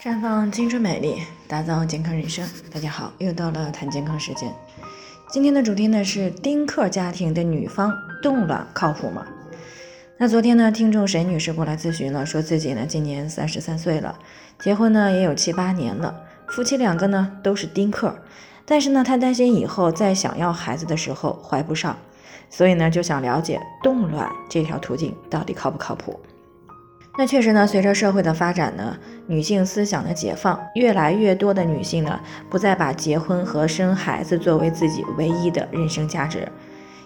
绽放青春美丽，打造健康人生。大家好，又到了谈健康时间。今天的主题呢是丁克家庭的女方冻卵靠谱吗？那昨天呢，听众沈女士过来咨询了，说自己呢今年三十三岁了，结婚呢也有七八年了，夫妻两个呢都是丁克，但是呢她担心以后在想要孩子的时候怀不上，所以呢就想了解冻卵这条途径到底靠不靠谱。那确实呢，随着社会的发展呢，女性思想的解放，越来越多的女性呢，不再把结婚和生孩子作为自己唯一的人生价值，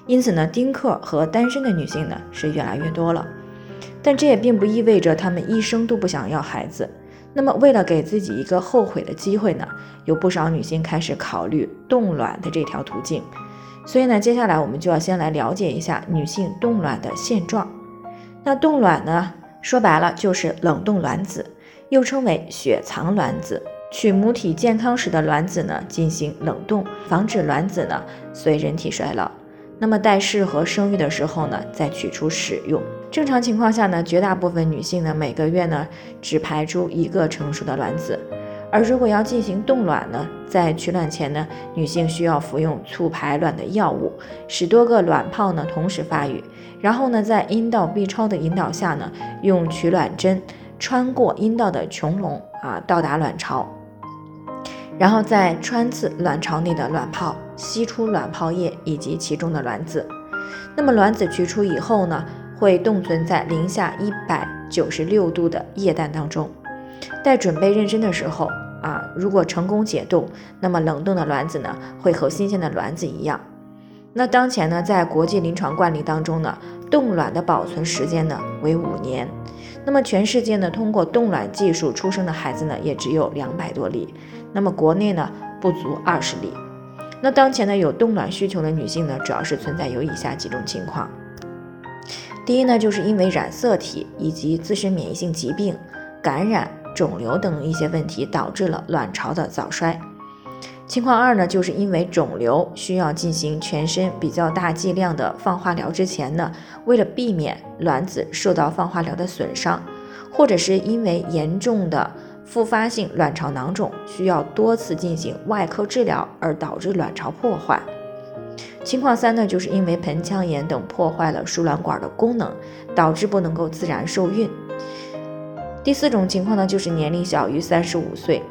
因此呢，丁克和单身的女性呢是越来越多了。但这也并不意味着她们一生都不想要孩子。那么，为了给自己一个后悔的机会呢，有不少女性开始考虑冻卵的这条途径。所以呢，接下来我们就要先来了解一下女性冻卵的现状。那冻卵呢？说白了就是冷冻卵子，又称为雪藏卵子。取母体健康时的卵子呢进行冷冻，防止卵子呢随人体衰老。那么待适合生育的时候呢再取出使用。正常情况下呢，绝大部分女性呢每个月呢只排出一个成熟的卵子。而如果要进行冻卵呢，在取卵前呢，女性需要服用促排卵的药物，使多个卵泡呢同时发育，然后呢，在阴道 B 超的引导下呢，用取卵针穿过阴道的穹窿啊，到达卵巢，然后再穿刺卵巢内的卵泡，吸出卵泡液以及其中的卵子。那么卵子取出以后呢，会冻存在零下一百九十六度的液氮当中。待准备妊娠的时候啊，如果成功解冻，那么冷冻的卵子呢，会和新鲜的卵子一样。那当前呢，在国际临床惯例当中呢，冻卵的保存时间呢为五年。那么全世界呢，通过冻卵技术出生的孩子呢，也只有两百多例。那么国内呢，不足二十例。那当前呢，有冻卵需求的女性呢，主要是存在有以下几种情况。第一呢，就是因为染色体以及自身免疫性疾病感染。肿瘤等一些问题导致了卵巢的早衰。情况二呢，就是因为肿瘤需要进行全身比较大剂量的放化疗之前呢，为了避免卵子受到放化疗的损伤，或者是因为严重的复发性卵巢囊肿需要多次进行外科治疗而导致卵巢破坏。情况三呢，就是因为盆腔炎等破坏了输卵管的功能，导致不能够自然受孕。第四种情况呢，就是年龄小于三十五岁，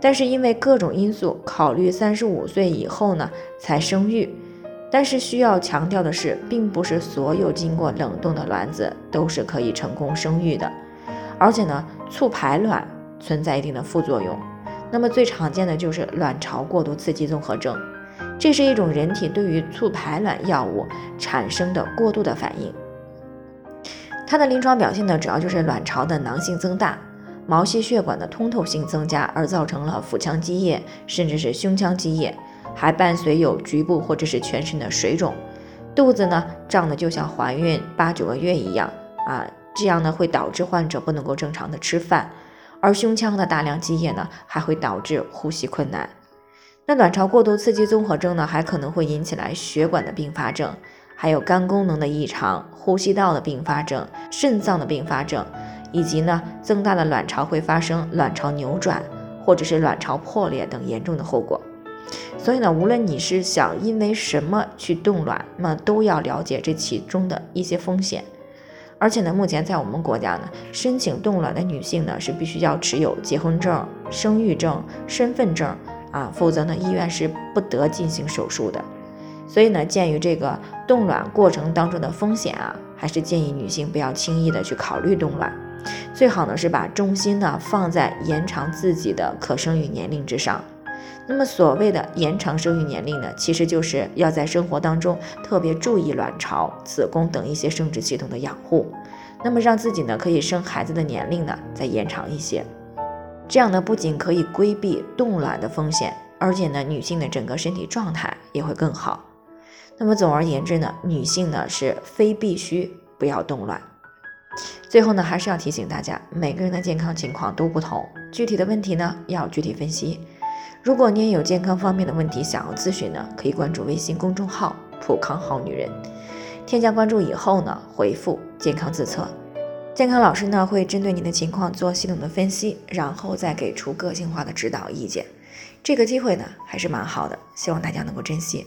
但是因为各种因素考虑三十五岁以后呢才生育。但是需要强调的是，并不是所有经过冷冻的卵子都是可以成功生育的，而且呢，促排卵存在一定的副作用。那么最常见的就是卵巢过度刺激综合症，这是一种人体对于促排卵药物产生的过度的反应。它的临床表现呢，主要就是卵巢的囊性增大，毛细血管的通透性增加，而造成了腹腔积液，甚至是胸腔积液，还伴随有局部或者是全身的水肿，肚子呢胀得就像怀孕八九个月一样啊，这样呢会导致患者不能够正常的吃饭，而胸腔的大量积液呢还会导致呼吸困难。那卵巢过度刺激综合征呢，还可能会引起来血管的并发症。还有肝功能的异常、呼吸道的并发症、肾脏的并发症，以及呢增大的卵巢会发生卵巢扭转或者是卵巢破裂等严重的后果。所以呢，无论你是想因为什么去冻卵，那都要了解这其中的一些风险。而且呢，目前在我们国家呢，申请冻卵的女性呢是必须要持有结婚证、生育证、身份证啊，否则呢医院是不得进行手术的。所以呢，鉴于这个冻卵过程当中的风险啊，还是建议女性不要轻易的去考虑冻卵，最好呢是把重心呢放在延长自己的可生育年龄之上。那么所谓的延长生育年龄呢，其实就是要在生活当中特别注意卵巢、子宫等一些生殖系统的养护，那么让自己呢可以生孩子的年龄呢再延长一些，这样呢不仅可以规避冻卵的风险，而且呢女性的整个身体状态也会更好。那么总而言之呢女性呢是非必须不要动乱。最后呢还是要提醒大家每个人的健康情况都不同具体的问题呢要具体分析。如果你也有健康方面的问题想要咨询呢可以关注微信公众号普康好女人添加关注以后呢回复健康自测健康老师呢会针对你的情况做系统的分析然后再给出个性化的指导意见。这个机会呢还是蛮好的希望大家能够珍惜。